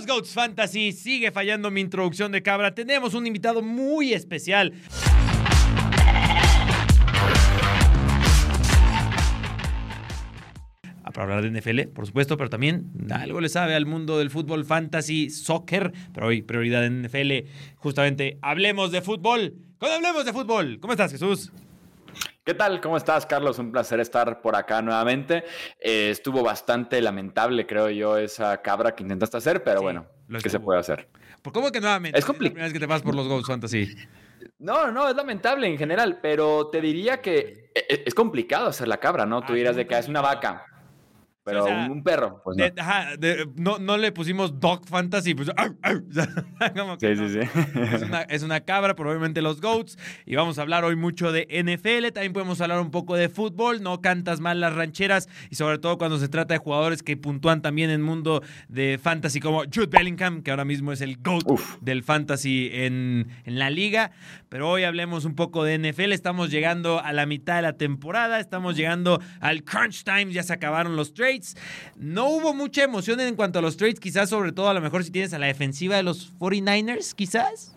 Los Goats Fantasy sigue fallando mi introducción de cabra. Tenemos un invitado muy especial. para hablar de NFL, por supuesto, pero también algo le sabe al mundo del fútbol fantasy, soccer, pero hoy prioridad en NFL. Justamente, hablemos de fútbol. Cuando hablemos de fútbol, ¿cómo estás, Jesús? ¿Qué tal? ¿Cómo estás, Carlos? Un placer estar por acá nuevamente. Eh, estuvo bastante lamentable, creo yo, esa cabra que intentaste hacer, pero bueno, ¿qué se puede hacer? ¿Por cómo que nuevamente? Es complicado. primera vez que te vas por los Ghosts Fantasy. No, no, es lamentable en general, pero te diría que e, e, es complicado hacer la cabra, ¿no? Tú dirás de que es una vaca. Pero un perro, pues no. no. le pusimos Dog Fantasy, pues. sí, sí, sí. Es una, cabra, probablemente los Goats. Y vamos a hablar hoy mucho de NFL. También podemos hablar un poco de fútbol. No cantas mal las rancheras. Y sobre todo cuando se trata de jugadores que puntúan también en el mundo de fantasy, como Jude Bellingham, que ahora mismo es el GOAT del fantasy en, en la liga. Pero hoy hablemos un poco de NFL. Estamos llegando a la mitad de la temporada. Estamos llegando al crunch time. Ya se acabaron los trades. No hubo mucha emoción en cuanto a los trades, quizás sobre todo a lo mejor si tienes a la defensiva de los 49ers, quizás.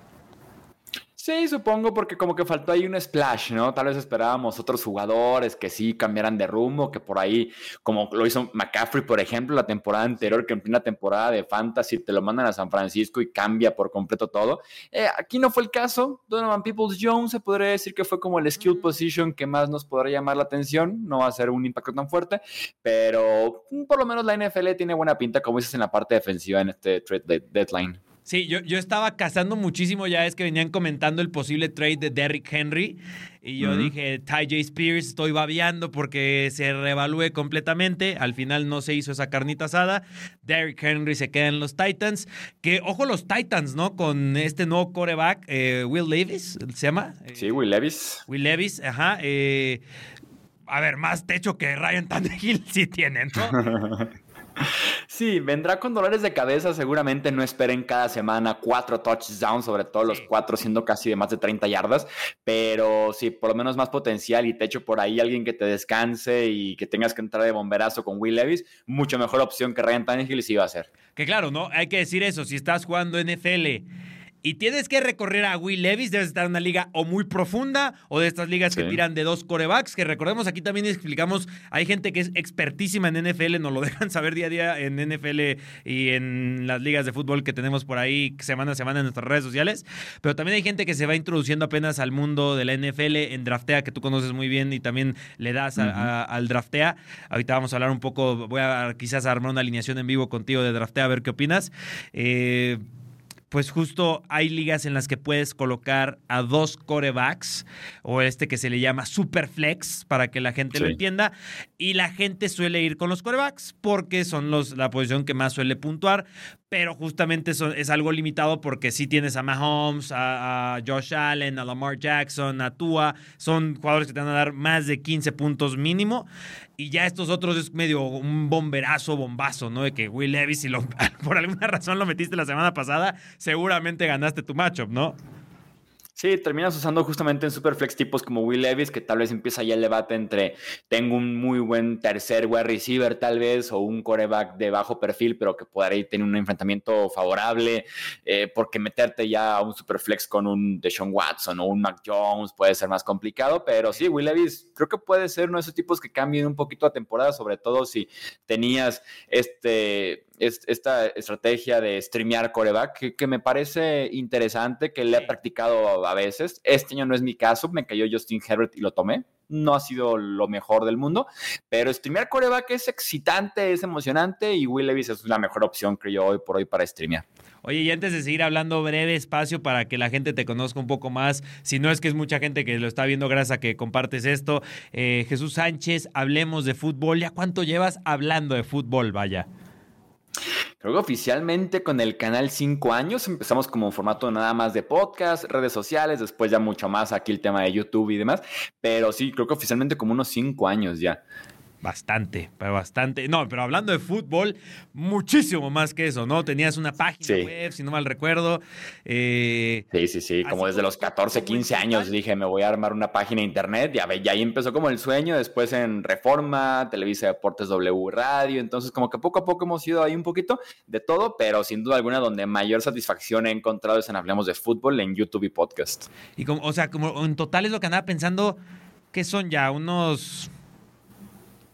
Sí, supongo porque como que faltó ahí un splash, ¿no? Tal vez esperábamos otros jugadores que sí cambiaran de rumbo, que por ahí, como lo hizo McCaffrey, por ejemplo, la temporada anterior, que en plena temporada de Fantasy te lo mandan a San Francisco y cambia por completo todo. Eh, aquí no fue el caso. Donovan Peoples Jones se podría decir que fue como el skill position que más nos podría llamar la atención. No va a ser un impacto tan fuerte, pero mm, por lo menos la NFL tiene buena pinta, como dices, en la parte defensiva en este trade deadline. Sí, yo, yo estaba cazando muchísimo ya es que venían comentando el posible trade de Derrick Henry y yo dije, Ty J. Spears, estoy babeando porque se reevalúe completamente. Al final no se hizo esa carnita asada. Derrick Henry se queda en los Titans. Que, ojo, los Titans, ¿no? Con este nuevo coreback, eh, Will Levis, ¿se llama? Sí, Will Levis. Will Levis, ajá. Eh, a ver, más techo que Ryan Tannehill sí tienen, ¿no? Sí, vendrá con dolores de cabeza. Seguramente no esperen cada semana cuatro touchdowns, sobre todo los cuatro siendo casi de más de 30 yardas. Pero sí, por lo menos más potencial y te echo por ahí alguien que te descanse y que tengas que entrar de bomberazo con Will Levis, mucho mejor opción que Ryan Tannehill sí va a ser. Que claro, ¿no? Hay que decir eso. Si estás jugando NFL y tienes que recorrer a Will Levis, debes estar en una liga o muy profunda o de estas ligas que tiran de dos corebacks, que recordemos aquí también explicamos, hay gente que es expertísima en NFL, nos lo dejan saber día a día en NFL y en las ligas de fútbol que tenemos por ahí semana a semana en nuestras redes sociales, pero también hay gente que se va introduciendo apenas al mundo de la NFL en Draftea, que tú conoces muy bien y también le das al Draftea. Ahorita vamos a hablar un poco, voy a quizás armar una alineación en vivo contigo de Draftea, a ver qué opinas. Eh, pues justo hay ligas en las que puedes colocar a dos corebacks o este que se le llama superflex para que la gente lo entienda. Y la gente suele ir con los corebacks porque son los, la posición que más suele puntuar, pero justamente es algo limitado porque si tienes a Mahomes, a, Josh Allen, a Lamar Jackson, a Tua, son jugadores que te van a dar más de 15 puntos mínimo. Y ya estos otros es medio un bomberazo, bombazo, ¿no? De que Will Levis, si lo, por alguna razón lo metiste la semana pasada, seguramente ganaste tu matchup, ¿no? Sí, terminas usando justamente en Superflex tipos como Will Levis, que tal vez empieza ya el debate entre tengo un muy buen tercer wide receiver tal vez, o un coreback de bajo perfil, pero que podría tener un enfrentamiento favorable, eh, porque meterte ya a un Superflex con un Deshaun Watson o un Mac Jones puede ser más complicado, pero sí, Will Levis creo que puede ser uno de esos tipos que cambien un poquito a temporada, sobre todo si tenías este esta estrategia de streamear coreback, que, me parece interesante, que le he practicado a veces. Este año no es mi caso, me cayó Justin Herbert y lo tomé. No ha sido lo mejor del mundo, pero streamear coreback es excitante, es emocionante y Will Levis es la mejor opción, creo yo, hoy por hoy para streamear. Oye, y antes de seguir hablando, breve espacio para que la gente te conozca un poco más, si no es que es mucha gente que lo está viendo gracias a que compartes esto. Eh, Jesús Sánchez, hablemos de fútbol. ¿Ya cuánto llevas hablando de fútbol, vaya? Creo que oficialmente con el canal 5 años empezamos como formato nada más de podcast, redes sociales, después ya mucho más aquí el tema de YouTube y demás, pero sí, creo que oficialmente como unos 5 años ya. Bastante, pero bastante. No, pero hablando de fútbol, muchísimo más que eso, ¿no? Tenías una página web, si no mal recuerdo. Eh, sí, sí, sí. Como desde los 14, 15 años dije, me voy a armar una página de internet. Ya, y ahí empezó como el sueño. Después en Reforma, Televisa Deportes W Radio. Entonces, como que poco a poco hemos ido ahí un poquito de todo, pero sin duda alguna, donde mayor satisfacción he encontrado es en Hablemos de Fútbol en YouTube y podcast. Y como, o sea, como en total es lo que andaba pensando, que son ya unos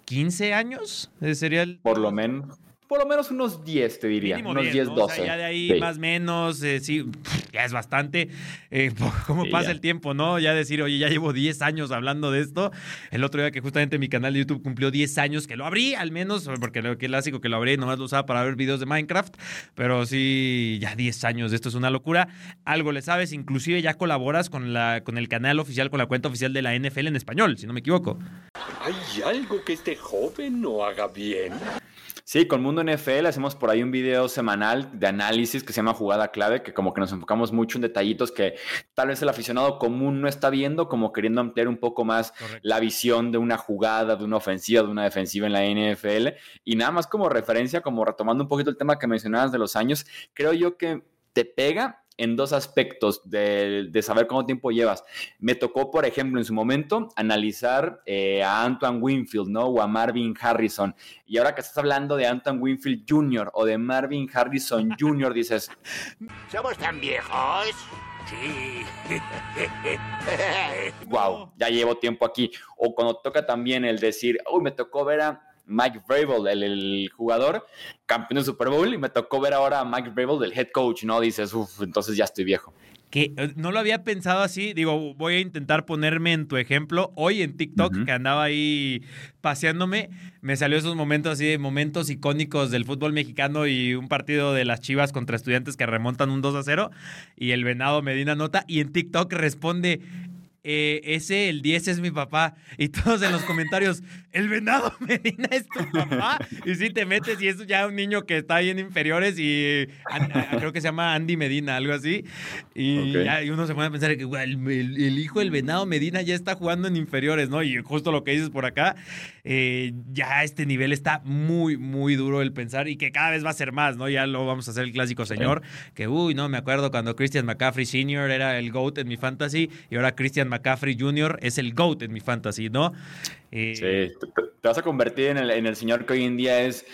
15 años, sería el... Por lo menos por lo menos unos 10, te diría. unos 10, 12. O sea, ya de ahí más o menos, eh, sí, ya es bastante. Eh, ¿Cómo pasa el tiempo, no? Ya decir, oye, ya llevo 10 años hablando de esto. El otro día que justamente mi canal de YouTube cumplió 10 años, que lo abrí al menos, porque lo que clásico que lo abrí, nomás lo usaba para ver videos de Minecraft. Pero sí, ya 10 años, esto es una locura. Algo le sabes, inclusive ya colaboras con, la, con el canal oficial, con la cuenta oficial de la NFL en español, si no me equivoco. ¿Hay algo que este joven no haga bien? Sí, con Mundo NFL hacemos por ahí un video semanal de análisis que se llama Jugada Clave, que como que nos enfocamos mucho en detallitos que tal vez el aficionado común no está viendo, como queriendo ampliar un poco más la visión de una jugada, de una ofensiva, de una defensiva en la NFL. Y nada más como referencia, como retomando un poquito el tema que mencionabas de los años, creo yo que te pega en dos aspectos de, saber cuánto tiempo llevas. Me tocó, por ejemplo, en su momento, analizar eh, a Antoine Winfield, ¿no? O a Marvin Harrison. Y ahora que estás hablando de Antoine Winfield Jr. o de Marvin Harrison Jr., dices... ¿Somos tan viejos? Sí. wow, ya llevo tiempo aquí. O cuando toca también el decir, uy, me tocó ver a Mike Vrabel, el, jugador, campeón de Super Bowl, y me tocó ver ahora a Mike Vrabel, del head coach, ¿no? Dices, uff, entonces ya estoy viejo. Que eh, no lo había pensado así, digo, voy a intentar ponerme en tu ejemplo. Hoy en TikTok, que andaba ahí paseándome, me salió esos momentos así, momentos icónicos del fútbol mexicano y un partido de las Chivas contra estudiantes que remontan un 2 a 0 y el Venado Medina nota y en TikTok responde, eh, ese, el 10 es mi papá. Y todos en los comentarios, el venado Medina es tu papá. Y si te metes y es ya un niño que está ahí en inferiores y creo que se llama Andy Medina, algo así. Y, uno se pone a pensar que el, hijo del venado Medina ya está jugando en inferiores, ¿no? Y justo lo que dices por acá, eh, ya este nivel está muy, muy duro el pensar y que cada vez va a ser más, ¿no? Ya lo vamos a hacer el clásico señor, que uy, no, me acuerdo cuando Christian McCaffrey Sr. era el GOAT en mi fantasy y ahora Christian McCaffrey Jr. es el GOAT en mi fantasy, ¿no? Eh, sí, te, vas a convertir en el, en el señor que hoy en día es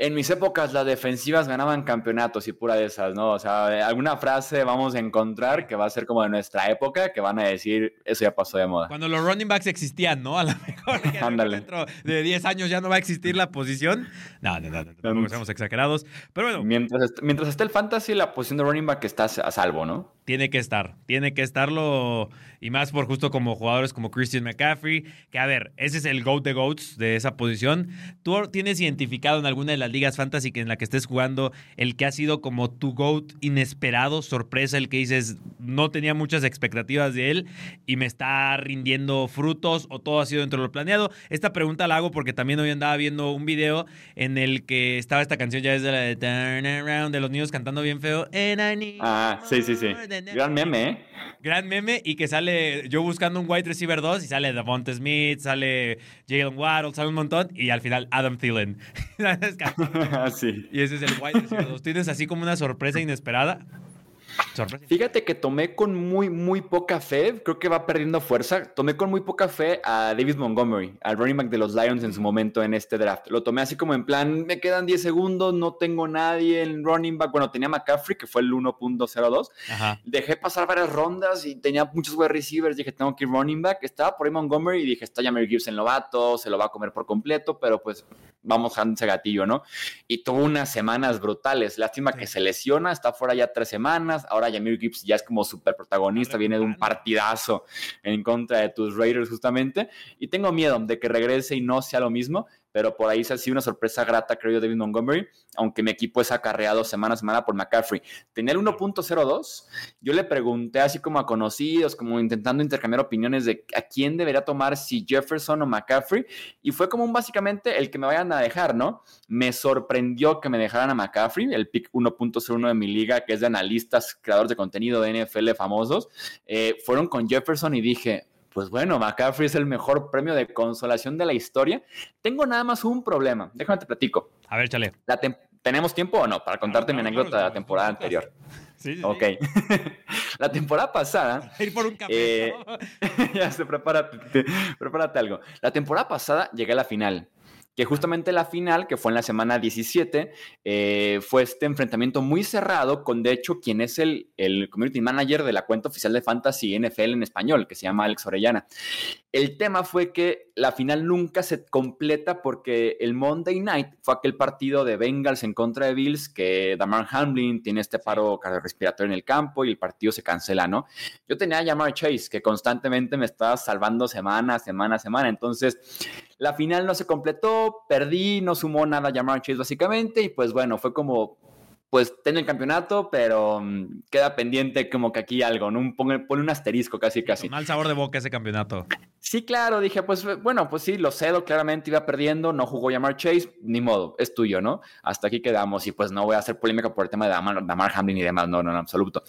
en mis épocas las defensivas ganaban campeonatos y pura de esas, ¿no? O sea, alguna frase vamos a encontrar que va a ser como de nuestra época, que van a decir, eso ya pasó de moda. Cuando los running backs existían, ¿no? A lo mejor dentro de 10 años ya no va a existir la posición. No, no, no, no, no seamos exagerados. Pero bueno. Mientras, mientras esté el fantasy, la posición de running back está a salvo, ¿no? Tiene que estar, tiene que estarlo, y más por justo como jugadores como Christian McCaffrey, que a ver, ese es el GOAT de GOATs de esa posición. ¿Tú tienes identificado en alguna de las ligas fantasy en la que estés jugando, el que ha sido como tu GOAT inesperado, sorpresa, el que dices, no tenía muchas expectativas de él y me está rindiendo frutos o todo ha sido dentro de lo planeado? Esta pregunta la hago porque también hoy andaba viendo un video en el que estaba esta canción ya desde la de Turn Around de los niños cantando bien feo. Ah, sí, sí, sí. Gran meme, ¿eh? Gran meme y que sale yo buscando un wide receiver 2 y sale Devonta Smith, sale Jalen Waddle, sale un montón y al final Adam Thielen. sí. Y ese es el wide receiver 2. ¿Tienes así como una sorpresa inesperada? Fíjate que tomé con muy, muy poca fe, creo que va perdiendo fuerza. Tomé con muy poca fe a David Montgomery, al running back de los Lions en su momento en este draft. Lo tomé así como en plan, me quedan 10 segundos, no tengo nadie en running back. Bueno, tenía McCaffrey, que fue el 1.02. Dejé pasar varias rondas y tenía muchos wide receivers. Dije, tengo que ir running back. Estaba por ahí Montgomery y dije, está ya Mary Gibson novato, se lo va a comer por completo, pero pues vamos a ese gatillo, ¿no? Y tuvo unas semanas brutales. Lástima que se lesiona, está fuera ya tres semanas. Ahora Jamir Gibbs ya es como súper protagonista, viene de un partidazo en contra de tus Raiders justamente. Y tengo miedo de que regrese y no sea lo mismo pero por ahí se ha una sorpresa grata, creo yo, David Montgomery, aunque mi equipo es acarreado semana a semana por McCaffrey. Tenía el 1.02, yo le pregunté así como a conocidos, como intentando intercambiar opiniones de a quién debería tomar, si Jefferson o McCaffrey, y fue como un básicamente el que me vayan a dejar, ¿no? Me sorprendió que me dejaran a McCaffrey, el pick 1.01 de mi liga, que es de analistas, creadores de contenido de NFL famosos, eh, fueron con Jefferson y dije, pues bueno, McCaffrey es el mejor premio de consolación de la historia. Tengo nada más un problema. Déjame te platico. A ver, chale. ¿Tenemos tiempo o no para contarte mi anécdota de la temporada anterior? Sí, sí, ok. la temporada pasada. Ir por un café. Eh, ya se prepara, prepárate algo. La temporada pasada llegué a la final que justamente la final, que fue en la semana 17, eh, fue este enfrentamiento muy cerrado con, de hecho, quien es el, el community manager de la cuenta oficial de Fantasy NFL en español, que se llama Alex Orellana. El tema fue que la final nunca se completa porque el Monday Night fue aquel partido de Bengals en contra de Bills que Damar Hamlin tiene este paro cardiorrespiratorio en el campo y el partido se cancela, ¿no? Yo tenía a Jamar Chase que constantemente me estaba salvando semana, semana, semana. Entonces, la final no se completó, perdí, no sumó nada a Jamar Chase básicamente y pues bueno, fue como pues tiene el campeonato, pero mm, queda pendiente como que aquí algo, ¿no? Pone, un asterisco casi, casi. Mal sabor de boca ese campeonato. Sí, claro, dije, pues bueno, pues sí, lo cedo, claramente iba perdiendo, no jugó Yamar Chase, ni modo, es tuyo, ¿no? Hasta aquí quedamos y pues no voy a hacer polémica por el tema de Damar, Damar Hamlin y demás, no, no, en absoluto.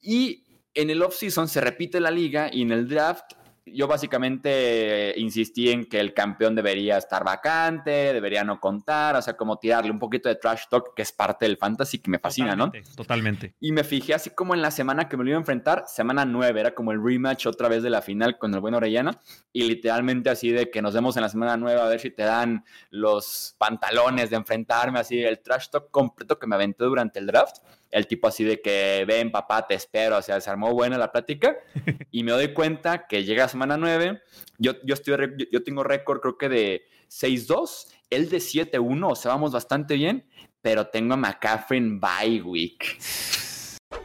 Y en el offseason se repite la liga y en el draft yo básicamente insistí en que el campeón debería estar vacante, debería no contar, o sea, como tirarle un poquito de trash talk, que es parte del fantasy que me fascina, ¿no? Totalmente. Y me fijé así como en la semana que me lo iba a enfrentar, semana 9, era como el rematch otra vez de la final con el buen Orellana, y literalmente así de que nos vemos en la semana 9 a ver si te dan los pantalones de enfrentarme, así el trash talk completo que me aventé durante el draft el tipo así de que ven papá, te espero, o sea, se armó buena la plática y me doy cuenta que llega semana 9, yo, yo, estoy, yo, tengo récord creo que de 6-2, él de 7-1, o sea, vamos bastante bien, pero tengo a McCaffrey en bye week.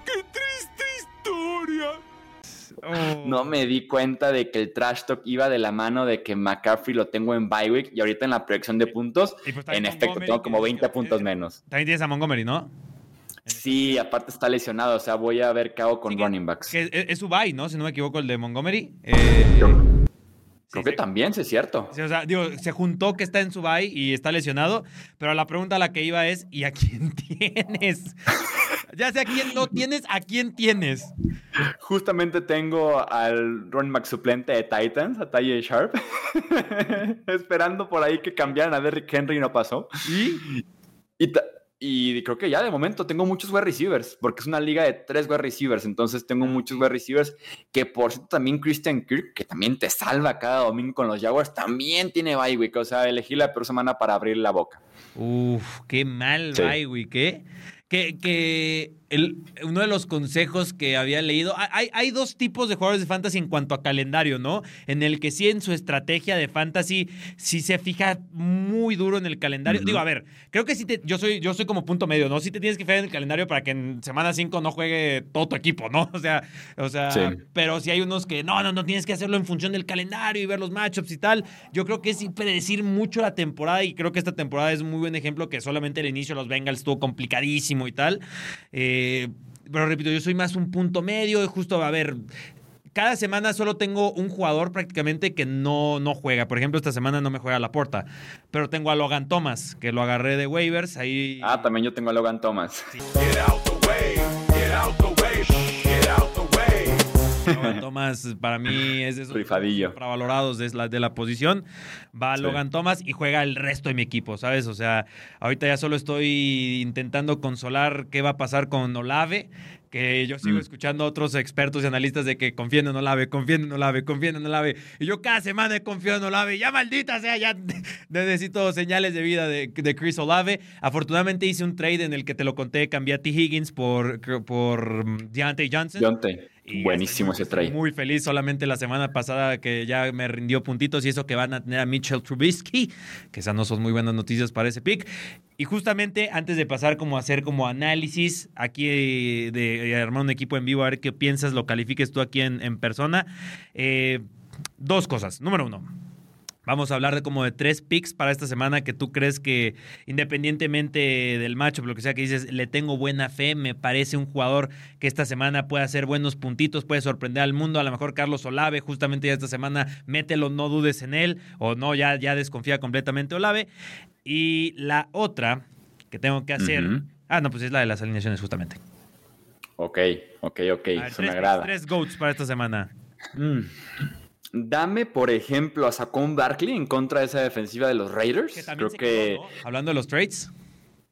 ¡Qué triste historia! No me di cuenta de que el trash talk iba de la mano de que McCaffrey lo tengo en bye week y ahorita en la proyección de puntos, pues en efecto, tengo como 20 puntos menos. También tienes a Montgomery, ¿no? Sí, aparte está lesionado, o sea, voy a ver qué hago con running backs. es, su bye, ¿no? Si no me equivoco, el de Montgomery. Eh, creo que también, sí es cierto. o sea, digo, se juntó que está en su bye y está lesionado, pero la pregunta a la que iba es, ¿y a quién tienes? ya sé a quién no tienes, ¿a quién tienes? Justamente tengo al running back suplente de Titans, a Ty Sharp, esperando por ahí que cambiaran a Derrick Henry y no pasó. ¿Y? Y y creo que ya de momento tengo muchos wide receivers, porque es una liga de tres wide receivers, entonces tengo muchos wide receivers, que por cierto también Christian Kirk, que también te salva cada domingo con los Jaguars, también tiene bye week, o sea, elegí la peor semana para abrir la boca. Uf, qué mal bye week, ¿eh? Que, que uno de los consejos que había leído, hay, hay, dos tipos de jugadores de fantasy en cuanto a calendario, ¿no? En el que sí en su estrategia de fantasy sí se fija muy duro en el calendario. Digo, a ver, creo que sí te, yo soy, yo soy como punto medio, ¿no? Sí te tienes que fijar en el calendario para que en semana 5 no juegue todo tu equipo, ¿no? O sea, o sea, pero si hay unos que no, no, no tienes que hacerlo en función del calendario y ver los matchups y tal. Yo creo que es predecir mucho la temporada y creo que esta temporada es un muy buen ejemplo que solamente el inicio de los Bengals estuvo complicadísimo y tal. Eh, pero repito, yo soy más un punto medio, justo, a ver, cada semana solo tengo un jugador prácticamente que no, no juega. Por ejemplo, esta semana no me juega la porta. Pero tengo a Logan Thomas, que lo agarré de waivers. Ahí... Ah, también yo tengo a Logan Thomas. Logan Thomas para mí es de esos valorados de la, de la posición. Va Logan Thomas y juega el resto de mi equipo, ¿sabes? O sea, ahorita ya solo estoy intentando consolar qué va a pasar con Olave que yo sigo mm. escuchando a otros expertos y analistas de que confíen en Olave, confíen en Olave, confíen en Olave. Y yo cada semana confío en Olave. Ya maldita sea, ya necesito señales de vida de, de, Chris Olave. Afortunadamente hice un trade en el que te lo conté, cambié a T. Higgins por, por mm, Deontay Johnson. Deontay. Buenísimo ese trade. Muy feliz solamente la semana pasada que ya me rindió puntitos y eso que van a tener a Mitchell Trubisky, que esas no son muy buenas noticias para ese pick. Y justamente antes de pasar como a hacer como análisis aquí de, armar un equipo en vivo, a ver qué piensas, lo califiques tú aquí en, persona. Eh, dos cosas. Número uno, Vamos a hablar de como de tres picks para esta semana que tú crees que independientemente del matchup, lo que sea que dices, le tengo buena fe, me parece un jugador que esta semana puede hacer buenos puntitos, puede sorprender al mundo, a lo mejor Carlos Olave, justamente ya esta semana, mételo, no dudes en él, o no, ya, ya desconfía completamente Olave. Y la otra que tengo que hacer, ah, no, pues es la de las alineaciones justamente. Ok, ok, ok, me agrada. Tres goats para esta semana. Mm. Dame, por ejemplo, a Saquon Barkley en contra de esa defensiva de los Raiders. Que Creo que. Hablando de los trades.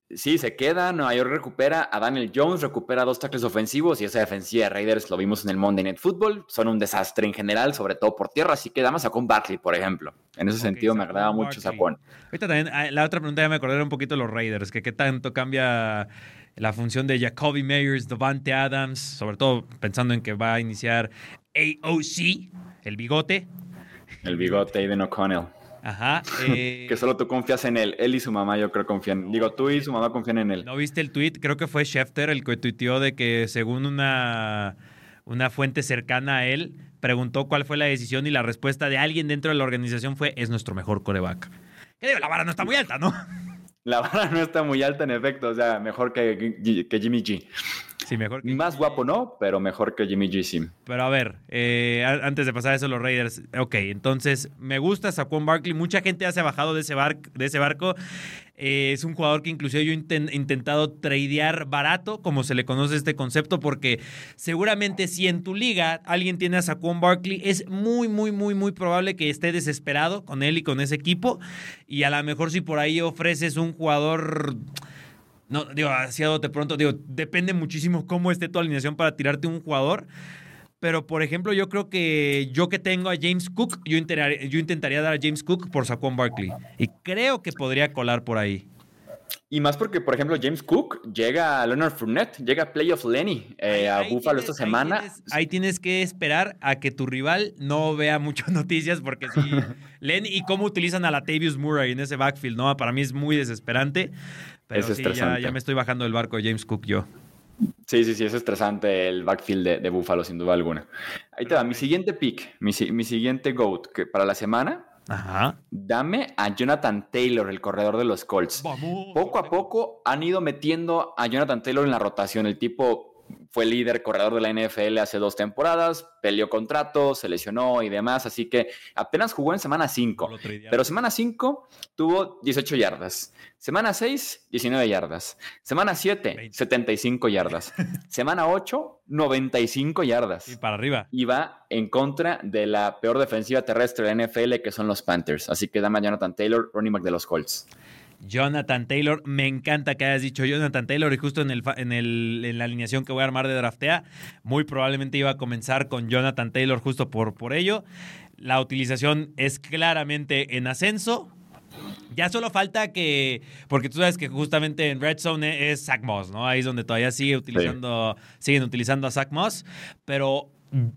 Sí, se queda, Nueva York recupera a Daniel Jones, recupera dos tackles ofensivos y esa defensiva de Raiders lo vimos en el Monday Night Football. Son un desastre en general, sobre todo por tierra, así que dame a Saquon Barkley, por ejemplo. En ese sentido me agradaba mucho Saquon. Ahorita también, ah, la otra pregunta ya me acordé un poquito de los Raiders, que qué tanto cambia la función de Jacoby Meyers, Devante Adams, sobre todo pensando en que va a iniciar AOC, el bigote. El bigote Aiden O'Connell. Ajá. Eh, que solo tú confías en él. Él y su mamá, yo creo, confían. Digo, tú y su mamá confían en él. ¿No viste el tweet? Creo que fue Schefter el que tuiteó de que según una, una fuente cercana a él, preguntó cuál fue la decisión y la respuesta de alguien dentro de la organización fue: es nuestro mejor coreback. Que digo, la vara no está muy alta, ¿no? La vara no está muy alta, en efecto. O sea, mejor que, que Jimmy G. Sí, mejor Más guapo no, pero mejor que Jimmy G. Sim. Pero a ver, eh, antes de pasar a eso, los Raiders. Ok, entonces me gusta Saquon Barkley. Mucha gente ya se ha bajado de ese, de ese barco. Eh, es un jugador que inclusive yo he intentado tradear barato, como se le conoce este concepto, porque seguramente si en tu liga alguien tiene a Saquon Barkley, es muy, muy, muy, muy probable que esté desesperado con él y con ese equipo. Y a lo mejor si por ahí ofreces un jugador no, digo, hacia de pronto, digo, depende muchísimo cómo esté tu alineación para tirarte un jugador. Pero, por ejemplo, yo creo que yo que tengo a James Cook, yo intentaría, yo intentaría dar a James Cook por Saquon Barkley. Y creo que podría colar por ahí. Y más porque, por ejemplo, James Cook llega a Leonard Fournette, llega a Playoff Lenny eh, a Buffalo esta semana. Ahí tienes, que esperar a que tu rival no vea muchas noticias, porque si Lenny y cómo utilizan a la Tavius Murray en ese backfield, ¿no? Para mí es muy desesperante. Pero es sí, ya, ya, me estoy bajando del barco de James Cook yo. Sí, sí, sí, es estresante el backfield de, de Buffalo, sin duda alguna. Ahí te va, mi siguiente pick, mi, mi siguiente GOAT que para la semana Ajá. Dame a Jonathan Taylor, el corredor de los Colts. poco a poco han ido metiendo a Jonathan Taylor en la rotación. El tipo fue líder corredor de la NFL hace dos temporadas, peleó contrato, se lesionó y demás, así que apenas jugó en semana 5. Pero semana 5 tuvo 18 yardas. Semana 6, 19 yardas. Semana 7, 75 yardas. semana 8, 95 yardas. Y para arriba. Y va en contra de la peor defensiva terrestre de la NFL, que son los Panthers. Así que dame a Jonathan Taylor, running back de los Colts. Jonathan Taylor, me encanta que hayas dicho Jonathan Taylor y justo en, el, en, el, en la alineación que voy a armar de draftea, muy probablemente iba a comenzar con Jonathan Taylor justo por, por ello. La utilización es claramente en ascenso. Ya solo falta que, porque tú sabes que justamente en Red Zone es Zach Moss, ¿no? Ahí es donde todavía sigue utilizando, siguen utilizando a Zach Moss, pero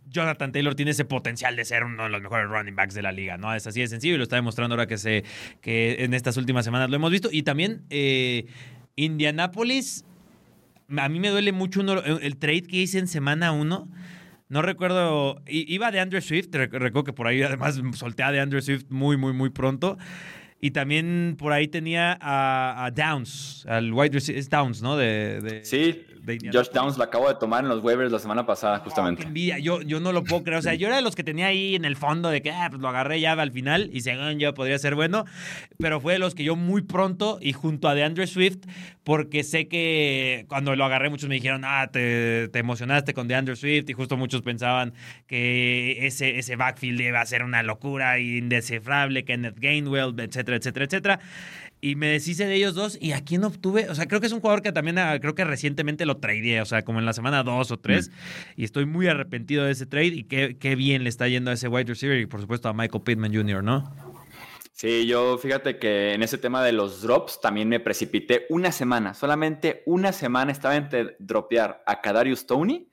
Jonathan Taylor tiene ese potencial de ser uno de los mejores running backs de la liga, ¿no? Es así de sencillo y lo está demostrando ahora que, se, que en estas últimas semanas lo hemos visto. Y también eh, Indianapolis, a mí me duele mucho el trade que hice en semana 1. No recuerdo, iba de Andrew Swift, recuerdo que por ahí además soltea de Andrew Swift muy, muy, muy pronto. Y también por ahí tenía a, Downs, al wide receiver, es Downs, ¿no? De, sí, Josh Downs lo acabo de tomar en los waivers la semana pasada, justamente. envidia, yo, yo no lo puedo creer. O sea, yo era de los que tenía ahí en el fondo de que ah, pues lo agarré ya al final y según yo podría ser bueno, pero fue de los que yo muy pronto y junto a DeAndre Swift, porque sé que cuando lo agarré muchos me dijeron, ah, te, te emocionaste con DeAndre Swift y justo muchos pensaban que ese, ese backfield iba a ser una locura indescifrable, Kenneth Gainwell, etcétera etcétera, etcétera, Y me deshice de ellos dos. ¿Y a quién obtuve? O sea, creo que es un jugador que también ah, creo que recientemente lo tradeé, o sea, como en la semana dos o tres. Mm. Y estoy muy arrepentido de ese trade. Y qué, qué bien le está yendo a ese wide receiver y por supuesto a Michael Pittman Jr., ¿no? Sí, yo fíjate que en ese tema de los drops también me precipité una semana, solamente una semana estaba entre dropear a Kadarius Tony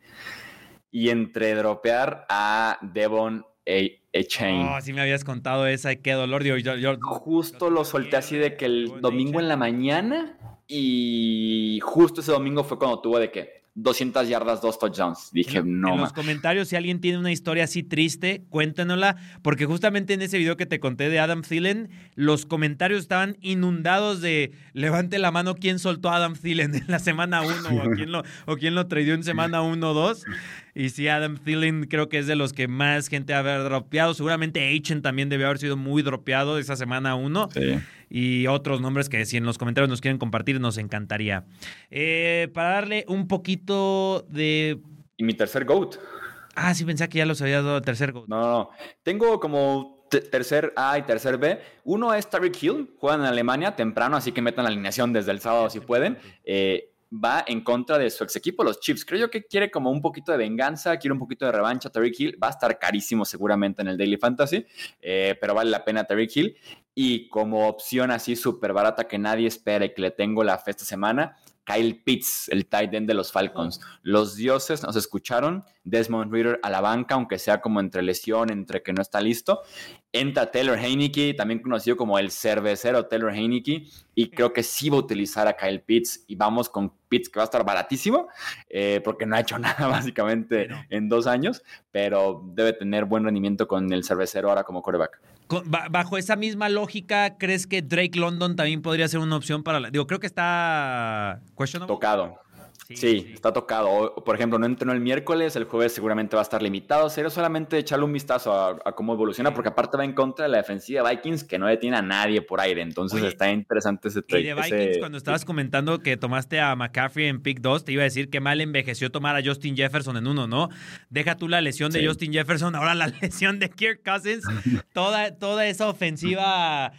y entre dropear a Devon Chain. Oh, sí me habías contado esa, qué dolor. Yo, yo, justo lo solté así de que el domingo en la mañana y justo ese domingo fue cuando tuvo de que 200 yardas, dos touchdowns. Dije, no. En los comentarios, si alguien tiene una historia así triste, cuéntenosla, porque justamente en ese video que te conté de Adam Thielen, los comentarios estaban inundados de levante la mano quién soltó a Adam Thielen en la semana 1 o, quién lo, o quién lo tradió en semana 1 o 2. Y sí, Adam Thielen creo que es de los que más gente ha dropeado. Seguramente Achen también debe haber sido muy dropeado esa semana 1. Sí y otros nombres que si en los comentarios nos quieren compartir nos encantaría. Eh, para darle un poquito de... Y mi tercer GOAT. Ah, sí, pensé que ya los había dado tercer GOAT. No, no, Tengo como tercer A y tercer B. Uno es Tariq Hill, juegan en Alemania temprano, así que metan la alineación desde el sábado si pueden. Eh, va en contra de su ex equipo, los Chiefs. Creo yo que quiere como un poquito de venganza, quiere un poquito de revancha. Tariq Hill va a estar carísimo seguramente en el Daily Fantasy, eh, pero vale la pena Tariq Hill. Y como opción así súper barata que nadie espere que le tengo la fe esta semana, Kyle Pitts, el tight end de los Falcons. Los dioses nos escucharon. Desmond Reader a la banca, aunque sea como entre lesión, entre que no está listo. Entra Taylor Heineke, también conocido como el cervecero Taylor Heineke, y creo que sí va a utilizar a Kyle Pitts. Y vamos con Pitts, que va a estar baratísimo, eh, porque no ha hecho nada básicamente en dos años, pero debe tener buen rendimiento con el cervecero ahora como quarterback. Bajo esa misma lógica, ¿crees que Drake London también podría ser una opción para la... Digo, creo que está... Tocado. Sí, está tocado. Por ejemplo, no entrenó el miércoles, el jueves seguramente va a estar limitado. Sería solamente echarle un vistazo a, cómo evoluciona, porque aparte va en contra de la defensiva de Vikings, que no detiene a nadie por aire. Entonces está interesante ese trade. Y de Vikings, cuando estabas comentando que tomaste a McCaffrey en pick 2, te iba a decir que mal envejeció tomar a Justin Jefferson en uno, ¿no? Deja tú la lesión de Justin Jefferson, ahora la lesión de Kirk Cousins. toda, toda esa ofensiva.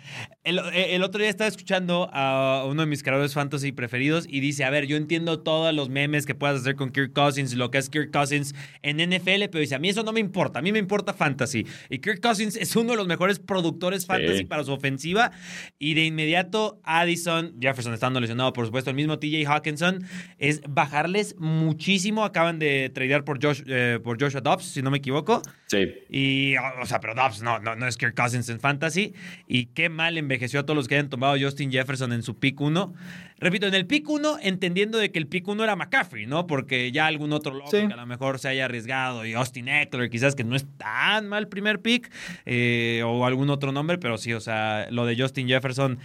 El, el otro día estaba escuchando a uno de mis creadores fantasy preferidos y dice: A ver, yo entiendo todas los memes que puedas hacer con Kirk Cousins, lo que es Kirk Cousins en NFL, pero dice, a mí eso no me importa, a mí me importa fantasy. Y Kirk Cousins es uno de los mejores productores fantasy para su ofensiva. Y de inmediato, Addison, Jefferson estando lesionado, por supuesto, el mismo TJ Hawkinson, es bajarles muchísimo. Acaban de tradear por, Josh, eh, por Joshua Dobbs, si no me equivoco. Sí. Y, o sea, pero Dobbs no, no, no es Kirk Cousins en fantasy. Y qué mal envejeció a todos los que hayan tomado Justin Jefferson en su pick 1. Repito, en el pick 1, entendiendo de que el pick 1 era McCaffrey, ¿no? Porque ya algún otro loco que a lo mejor se haya arriesgado y Austin Eckler, quizás que no es tan mal primer pick, eh, o algún otro nombre, pero sí, o sea, lo de Justin Jefferson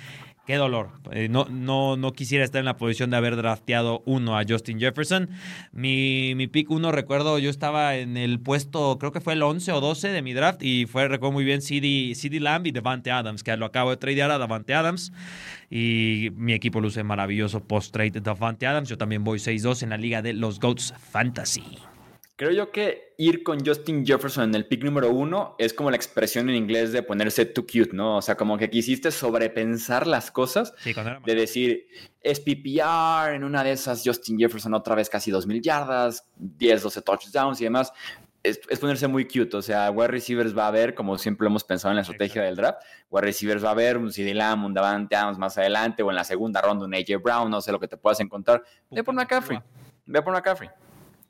Qué dolor. Eh, no, no, no quisiera estar en la posición de haber drafteado uno a Justin Jefferson. Mi, mi pick uno, recuerdo, yo estaba en el puesto, creo que fue el 11 o 12 de mi draft y fue, recuerdo muy bien, CD, CD Lamb y Devante Adams, que lo acabo de tradear a Devante Adams y mi equipo luce maravilloso post-trade de Devante Adams. Yo también voy 6-2 en la liga de los GOATs Fantasy. Creo yo que ir con Justin Jefferson en el pick número uno es como la expresión en inglés de ponerse too cute, ¿no? O sea, como que quisiste sobrepensar las cosas, de decir, es PPR, en una de esas Justin Jefferson otra vez casi 2.000 yardas, 10, 12 touchdowns y demás. Es, ponerse muy cute. O sea, wide receivers va a haber, como siempre hemos pensado en la estrategia del draft, wide receivers va a haber un CD Lamb, un Davante Adams más adelante, o en la segunda ronda un AJ Brown, no sé lo que te puedas encontrar. Ve por McCaffrey. Ve por McCaffrey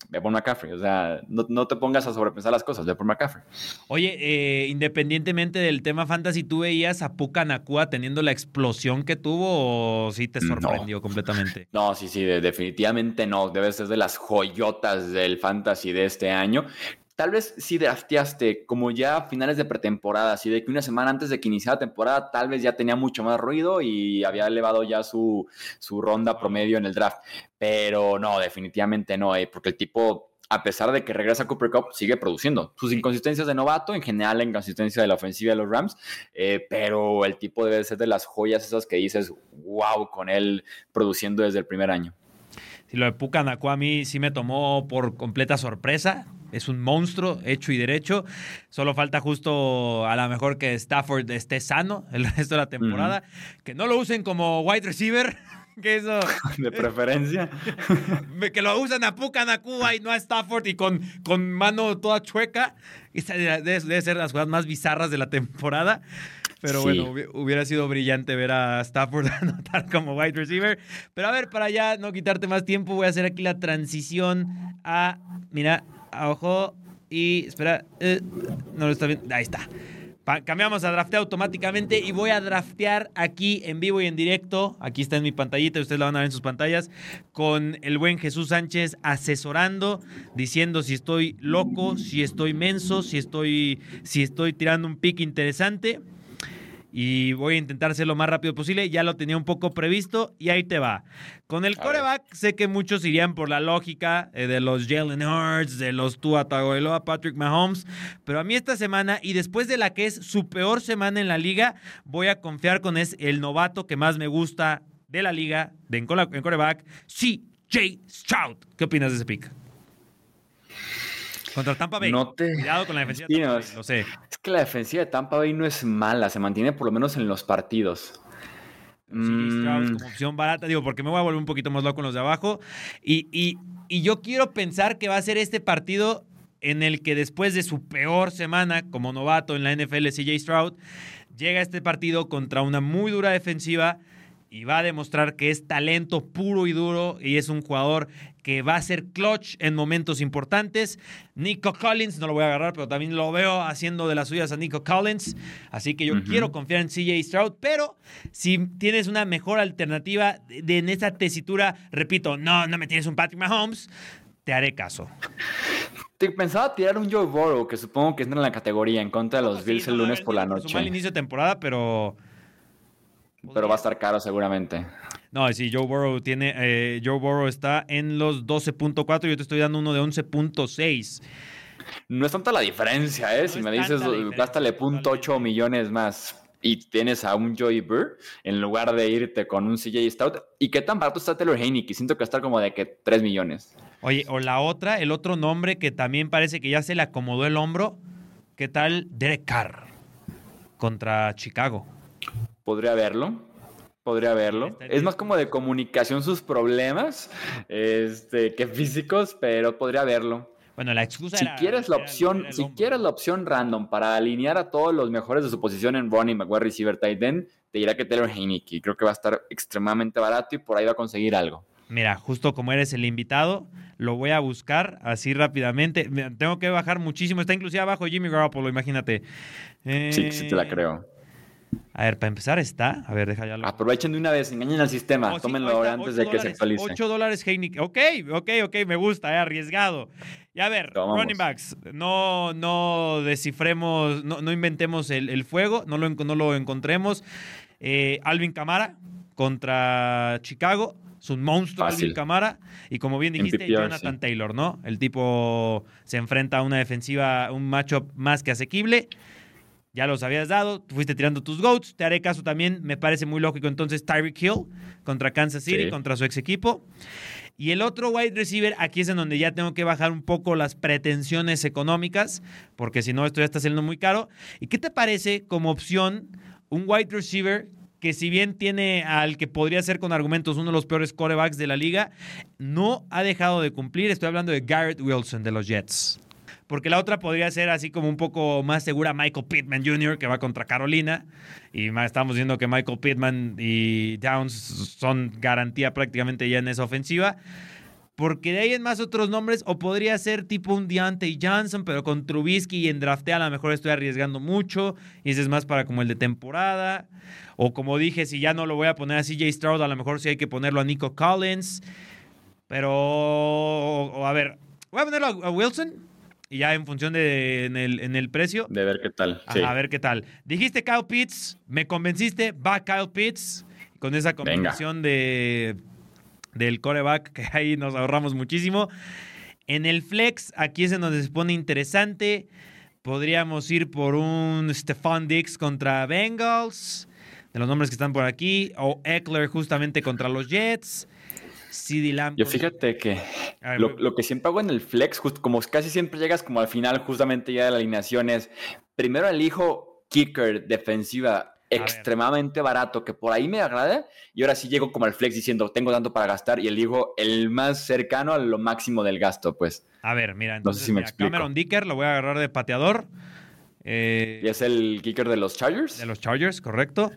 ve por McCaffrey. O sea, no, te pongas a sobrepensar las cosas, ve por McCaffrey. Oye, eh, independientemente del tema fantasy, ¿tú veías a Puka Nakua teniendo la explosión que tuvo o sí te sorprendió completamente? No, sí, sí, definitivamente no. Debe ser de las joyotas del fantasy de este año tal vez si drafteaste como ya a finales de pretemporada, así de que una semana antes de que iniciara la temporada, tal vez ya tenía mucho más ruido y había elevado ya su, su ronda promedio en el draft. Pero no, definitivamente no, eh, porque el tipo a pesar de que regresa a Cooper Cup, sigue produciendo. Sus inconsistencias de novato, en general la inconsistencia de la ofensiva de los Rams, eh, pero el tipo debe ser de las joyas esas que dices, wow, con él produciendo desde el primer año. Si lo de Pucanacu a mí sí me tomó por completa sorpresa. Es un monstruo hecho y derecho. Solo falta justo a lo mejor que Stafford esté sano el resto de la temporada. Que no lo usen como wide receiver. Que eso. De preferencia. que lo usan a Pucanacuba y no a Stafford y con, con mano toda chueca. Esa debe, debe ser las jugadas más bizarras de la temporada. Pero bueno, hubiera sido brillante ver a Stafford anotar como wide receiver. Pero a ver, para ya no quitarte más tiempo, voy a hacer aquí la transición a. Mira, Y espera, eh, no lo está viendo. Ahí está. cambiamos a draftear automáticamente y voy a draftear aquí en vivo y en directo. Aquí está en mi pantallita, ustedes la van a ver en sus pantallas, con el buen Jesús Sánchez asesorando, diciendo si estoy loco, si estoy menso, si estoy, si estoy tirando un pick interesante y voy a intentar ser lo más rápido posible. Ya lo tenía un poco previsto y ahí te va. Con el coreback, sé que muchos irían por la lógica eh, de los Jalen Hurts, de los Tua Tagovailoa, Patrick Mahomes, pero a mí esta semana y después de la que es su peor semana en la liga, voy a confiar con es el novato que más me gusta de la liga de en coreback, CJ Stroud. ¿Qué opinas de ese pick? Contra Tampa Bay. No te- Cuidado con la defensiva. Sí, de Tampa no, Bay, lo sé. Es que la defensiva de Tampa Bay no es mala, se mantiene por lo menos en los partidos. CJ Stroud Mm, como opción barata, digo, porque me voy a volver un poquito más loco con los de abajo. Y, y- y yo quiero pensar que va a ser este partido en el que después de su peor semana como novato en la NFL, CJ Stroud, llega a este partido contra una muy dura defensiva y va a demostrar que es talento puro y duro y es un jugador que va a ser clutch en momentos importantes. Nico Collins, no lo voy a agarrar, pero también lo veo haciendo de las suyas a Nico Collins. Así que yo quiero confiar en CJ Stroud, pero si tienes una mejor alternativa de, de- en esa tesitura, repito, no, no me tienes un Patrick Mahomes, te haré caso. te pensaba tirar un Joe Burrow, que supongo que entra en la categoría en contra de los Bills el lunes ver, por la digo, Su mal noche. inicio de temporada, pero... Pero va a estar caro seguramente. No, sí, Joe Burrow tiene. eh, Joe Burrow está en los 12.4 y yo te estoy dando uno de 11.6. No es tanta la diferencia, ¿eh? No si me dices, diferencia, gástale punto ocho totalmente. millones más y tienes a un Joey Burr en lugar de irte con un CJ Stout. ¿Y qué tan barato está Taylor Heineke? Siento que va a estar como de que 3 millones. Oye, o la otra, el otro nombre que también parece que ya se le acomodó el hombro. ¿Qué tal Derek Carr contra Chicago? Podría verlo. Podría verlo. Es más como de comunicación sus problemas este, que físicos, pero podría verlo. Bueno, la excusa Si era- quieres la era- opción, era si quieres la opción random para alinear a todos los mejores de su posición en running back, wide receiver, tight end, te dirá que Taylor Heineke. Creo que va a estar extremadamente barato y por ahí va a conseguir algo. Mira, justo como eres el invitado, lo voy a buscar así rápidamente. Tengo que bajar muchísimo. Está inclusive abajo Jimmy Garoppolo, imagínate. Sí, sí te la Eh, creo. A ver, para empezar está. A ver, deja ya lo. Aprovechen de una vez, engañen al sistema, Oh, tómenlo ahora antes de que se actualice. 8 dólares Heineken. Ok, ok, ok, me gusta, eh, arriesgado. Y a ver, Tomamos. running backs, no, no descifremos, no, no inventemos el, el fuego, no lo, no lo encontremos. Eh, Alvin Camara contra Chicago. Es un monstruo Fácil. Alvin Camara. Y como bien En dijiste, PPR, Jonathan sí. Taylor, ¿no? El tipo se enfrenta a una defensiva, un matchup más que asequible. Ya los habías dado, fuiste tirando tus goats. Te haré caso también, me parece muy lógico. Entonces, Tyreek Hill contra Kansas City, Sí. contra su ex equipo. Y el otro wide receiver, aquí es en donde ya tengo que bajar un poco las pretensiones económicas, porque si no, esto ya está saliendo muy caro. ¿Y qué te parece como opción un wide receiver que si bien tiene al que podría ser con argumentos uno de los peores corebacks de la liga, no ha dejado de cumplir? Estoy hablando de Garrett Wilson de los Jets. Porque la otra podría ser así como un poco más segura Michael Pittman Jr., que va contra Carolina. Y estamos viendo que Michael Pittman y Downs son garantía prácticamente ya en esa ofensiva. Porque de ahí en más otros nombres, o podría ser tipo un Deontay Johnson, pero con Trubisky y en draftea a lo mejor estoy arriesgando mucho. Y ese es más para como el de temporada. O como dije, si ya no lo voy a poner a CJ Stroud, a lo mejor sí hay que ponerlo a Nico Collins. Pero, o- a ver, voy a ponerlo a Wilson. Y ya en función de en el, en el precio, De ver qué tal. Ajá, Sí. a ver qué tal. Dijiste Kyle Pitts, me convenciste, va Kyle Pitts. Con esa combinación de del coreback, que ahí nos ahorramos muchísimo. En el flex, aquí es en donde se pone interesante. Podríamos ir por un Stephon Dix contra Bengals, de los nombres que están por aquí, o Eckler justamente contra los Jets. CD Lamb. Yo fíjate que ver, lo, lo que siempre hago en el flex, just- como casi siempre llegas como al final justamente ya de la alineación es, primero elijo kicker defensiva extremadamente barato, que por ahí me agrada, y ahora sí llego como al flex diciendo, tengo tanto para gastar, y elijo el más cercano a lo máximo del gasto, pues. A ver, mira, No sé entonces si me mira, explico. Cameron Dicker lo voy a agarrar de pateador. eh, Y es el kicker de los Chargers. de los Chargers, correcto.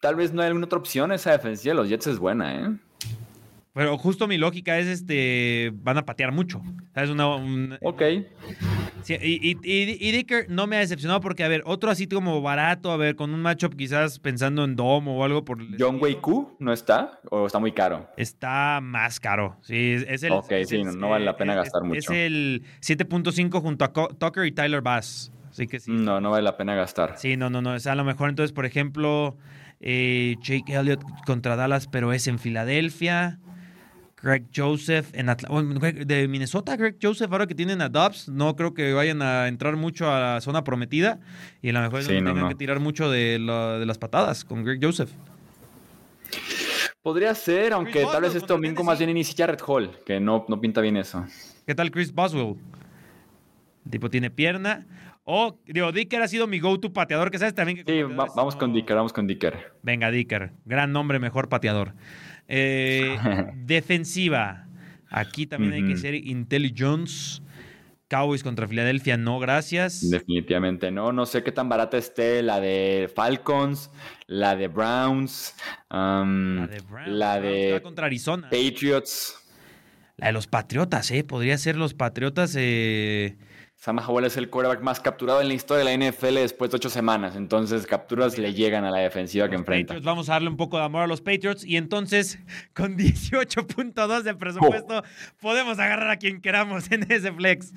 Tal vez no hay alguna otra opción, esa defensiva de los Jets es buena, ¿eh? Pero justo mi lógica es este. Van a patear mucho. ¿Sabes? Una, un- Ok. sí, y, y- y- y Dicker no me ha decepcionado porque, a ver, otro así como barato, a ver, con un matchup quizás pensando en Dom o algo por John Way Q no está, o está muy caro. Está más caro. Sí, es es el. Ok, es sí, no- vale la pena gastar mucho. Es el 7.5 junto a Co- Tucker y Tyler Bass. Así que sí. No, no vale la pena gastar. Sí, no, no, no. O sea, a lo mejor entonces, por ejemplo, eh, Jake Elliott contra Dallas, pero es en Filadelfia. Greg Joseph en Atla- oh, de Minnesota, Greg Joseph, ahora que tienen a Dobbs, no creo que vayan a entrar mucho a la zona prometida y a lo mejor Sí, no, tengan no. que tirar mucho de, de las patadas con Greg Joseph. Podría ser, aunque tal vez este contra domingo más bien inicie Jared Hall, que no, no pinta bien eso. ¿Qué tal Chris Boswell? El tipo tiene pierna. O, digo, Dicker ha sido mi go-to pateador, que sabes también que... Sí, vamos con Dicker, vamos con Dicker. Venga, Dicker. Gran nombre, mejor pateador. Eh, defensiva. Aquí también hay que ser Intelligence. Cowboys contra Filadelfia, no, gracias. Definitivamente no. No sé qué tan barata esté la de Falcons, la de Browns, la de, Browns, la de contra Arizona. Patriots. La de los Patriotas, ¿eh? Podría ser los Patriotas. Eh... Sam Howell es el quarterback más capturado en la historia de la NFL después de ocho semanas. Entonces, capturas le llegan a la defensiva que enfrenta. vamos a darle un poco de amor a los Patriots. Y entonces, con 18.2 de presupuesto, podemos agarrar a quien queramos en ese flex.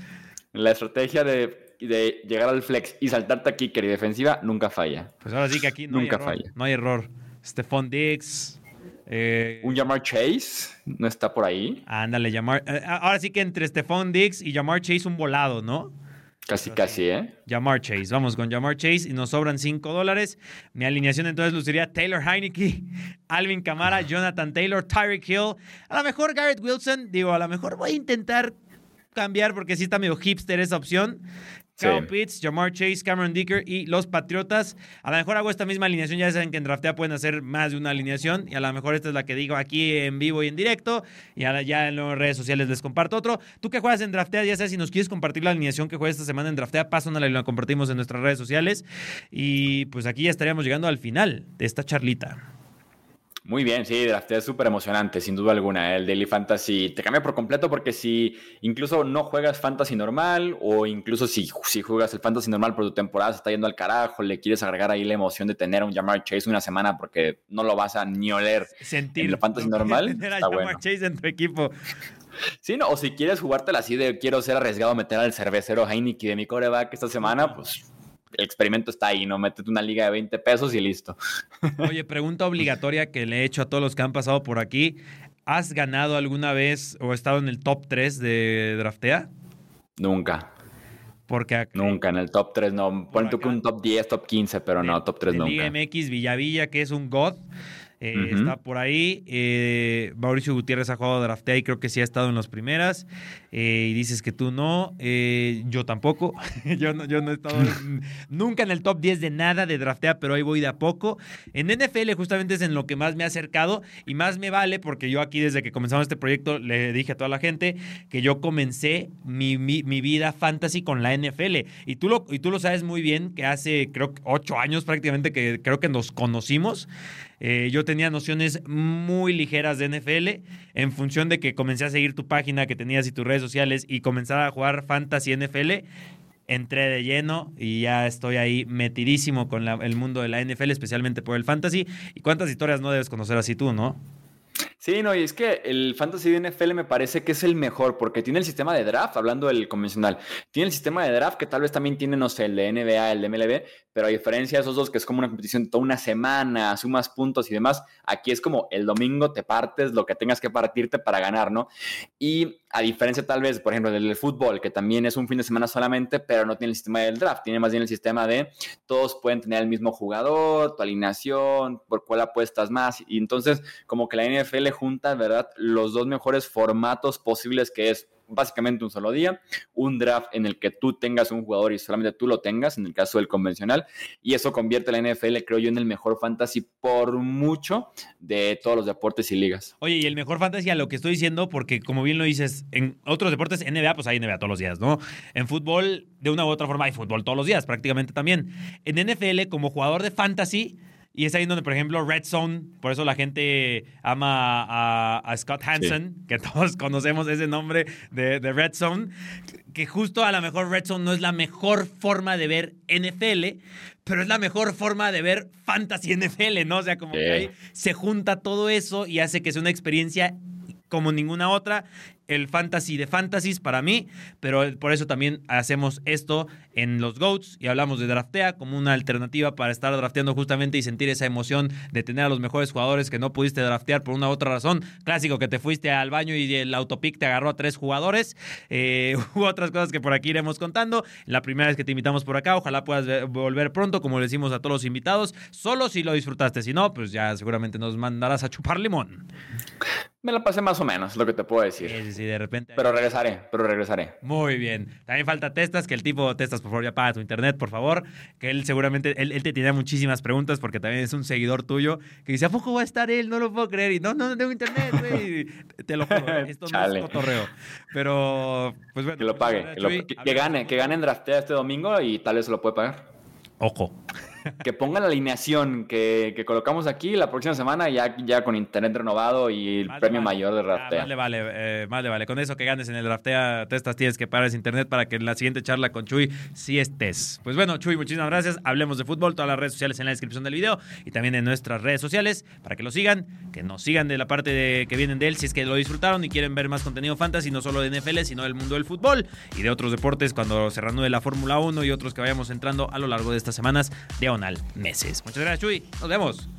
La estrategia de, llegar al flex y saltarte a kicker y defensiva nunca falla. Pues ahora sí que aquí no nunca hay error. falla. No hay error. Stephon Diggs. Eh, un Jamar Chase no está por ahí. Ándale, Jamar. Eh, ahora sí que entre Stephon Diggs y Jamar Chase un volado, ¿no? Casi, casi, ¿eh? Jamar Chase. Vamos con Jamar Chase y nos sobran 5 dólares. Mi alineación entonces luciría Taylor Heineke, Alvin Kamara, Jonathan Taylor, Tyreek Hill. A lo mejor Garrett Wilson. Digo, a lo mejor voy a intentar cambiar porque sí está medio hipster esa opción. Kyle Pitts, Jamar Chase, Cameron Dicker y los Patriotas. A lo mejor hago esta misma alineación. Ya saben que en Draftea pueden hacer más de una alineación. Y a lo mejor esta es la que digo aquí en vivo y en directo. Y ahora ya en las redes sociales les comparto otro. Tú que juegas en Draftea, ya sabes, si nos quieres compartir la alineación que juegas esta semana en Draftea, pásanosla y la compartimos en nuestras redes sociales. Y pues aquí ya estaríamos llegando al final de esta charlita. Muy bien, sí, draft es súper emocionante, sin duda alguna. El Daily Fantasy te cambia por completo porque si incluso no juegas Fantasy normal o incluso si, si juegas el Fantasy normal por tu temporada se está yendo al carajo, le quieres agregar ahí la emoción de tener a un Jamar Chase una semana porque no lo vas a ni oler Sentir en el Fantasy normal. Tener a Jamar Chase en tu equipo. Sí, no, o si quieres jugártela así de quiero ser arriesgado a meter al cervecero Heineken de mi coreback esta semana, pues el experimento está ahí, ¿no? Métete una liga de 20 pesos y listo. Oye, pregunta obligatoria que le he hecho a todos los que han pasado por aquí. ¿Has ganado alguna vez o estado en el top 3 de Draftea? Nunca. Porque Nunca, en el top 3 no. Pon tú que un top 10, top 15, pero no, top 3 nunca. Liga MX Villavilla, que es un God. Eh, está por ahí. Eh, Mauricio Gutiérrez ha jugado draftea y creo que sí ha estado en las primeras. Eh, y dices que tú no. yo tampoco. yo, no, yo no he estado nunca en el top 10 de nada de draftea, pero ahí voy de a poco. En NFL justamente es en lo que más me ha acercado y más me vale porque yo aquí desde que comenzamos este proyecto le dije a toda la gente que yo comencé mi, mi, mi vida fantasy con la NFL. Y tú, lo, y tú lo sabes muy bien que hace creo que ocho años prácticamente que creo que nos conocimos. Eh, yo tenía nociones muy ligeras de NFL en función de que comencé a seguir tu página que tenías y tus redes sociales y comenzar a jugar fantasy NFL. Entré de lleno y ya estoy ahí metidísimo con el mundo de la NFL, especialmente por el fantasy. ¿Y cuántas historias no debes conocer así tú, no? Sí, no, y es que el Fantasy de NFL me parece que es el mejor porque tiene el sistema de draft, hablando del convencional, tiene el sistema de draft que tal vez también tiene, no sé, el de NBA, el de MLB, pero a diferencia de esos dos que es como una competición toda una semana, sumas puntos y demás, aquí es como el domingo te partes lo que tengas que partirte para ganar, ¿no? Y a diferencia tal vez, por ejemplo, del fútbol, que también es un fin de semana solamente, pero no tiene el sistema del draft, tiene más bien el sistema de todos pueden tener el mismo jugador, tu alineación, por cuál apuestas más, y entonces como que la NFL junta, ¿verdad? Los dos mejores formatos posibles que es básicamente un solo día, un draft en el que tú tengas un jugador y solamente tú lo tengas, en el caso del convencional, y eso convierte a la NFL, creo yo, en el mejor fantasy por mucho de todos los deportes y ligas. Oye, y el mejor fantasy a lo que estoy diciendo, porque como bien lo dices, en otros deportes, NBA, pues hay NBA todos los días, ¿no? En fútbol, de una u otra forma, hay fútbol todos los días, prácticamente también. En NFL, como jugador de fantasy, y es ahí donde, por ejemplo, Red Zone, por eso la gente ama a, Scott Hansen, que todos conocemos ese nombre de, Red Zone, que justo a lo mejor Red Zone no es la mejor forma de ver NFL, pero es la mejor forma de ver fantasy NFL, ¿no? O sea, como que ahí se junta todo eso y hace que sea una experiencia como ninguna otra el fantasy de fantasies para mí, pero por eso también hacemos esto en los GOATs y hablamos de draftea como una alternativa para estar drafteando justamente y sentir esa emoción de tener a los mejores jugadores que no pudiste draftear por una u otra razón. Clásico que te fuiste al baño y el autopic te agarró a tres jugadores. Eh, hubo otras cosas que por aquí iremos contando. La primera vez que te invitamos por acá, ojalá puedas volver pronto, como le decimos a todos los invitados, solo si lo disfrutaste. Si no, pues ya seguramente nos mandarás a chupar limón. Me la pasé más o menos, lo que te puedo decir. Sí, sí, sí, de repente. Pero regresaré, pero regresaré. Muy bien. También falta Testas, que el tipo Testas, por favor, ya paga tu internet, por favor. Que él seguramente, él, él te tiene muchísimas preguntas porque también es un seguidor tuyo que dice, ¿a poco va a estar él? No lo puedo creer. Y no, no, no tengo internet, güey. Te lo juro, esto no es cotorreo. Pero, pues bueno. Que lo pague, que, lo, que, que gane, que gane en draftea este domingo y tal vez se lo puede pagar. Ojo que ponga la alineación que, que, colocamos aquí la próxima semana ya, ya con internet renovado y el premio mayor de Raftea. Ah, vale, vale, eh, vale, vale. Con eso que ganes en el Raftea Testas tienes que parar ese internet para que en la siguiente charla con Chuy sí estés. Pues bueno, Chuy, muchísimas gracias. Hablemos de fútbol, todas las redes sociales en la descripción del video y también en nuestras redes sociales para que lo sigan, que nos sigan de la parte de, que vienen de él si es que lo disfrutaron y quieren ver más contenido fantasy, no solo de NFL, sino del mundo del fútbol y de otros deportes cuando se reanude la Fórmula 1 y otros que vayamos entrando a lo largo de estas semanas Muchas gracias, Chuy. Nos vemos.